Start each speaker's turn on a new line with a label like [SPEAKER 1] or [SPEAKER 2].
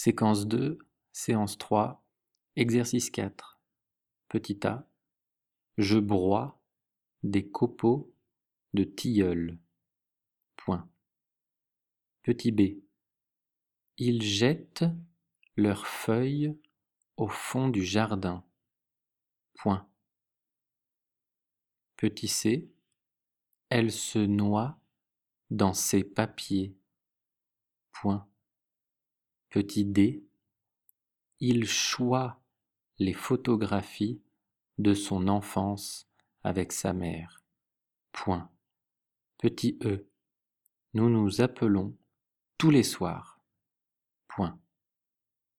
[SPEAKER 1] Séquence 2, séance 3, exercice 4. Petit a. Je broie des copeaux de tilleul. Point. Petit b. Ils jettent leurs feuilles au fond du jardin. Point. Petit c. Elle se noie dans ses papiers. Point. Petit d. Il choit les photographies de son enfance avec sa mère. Point. Petit e. Nous nous appelons tous les soirs. Point.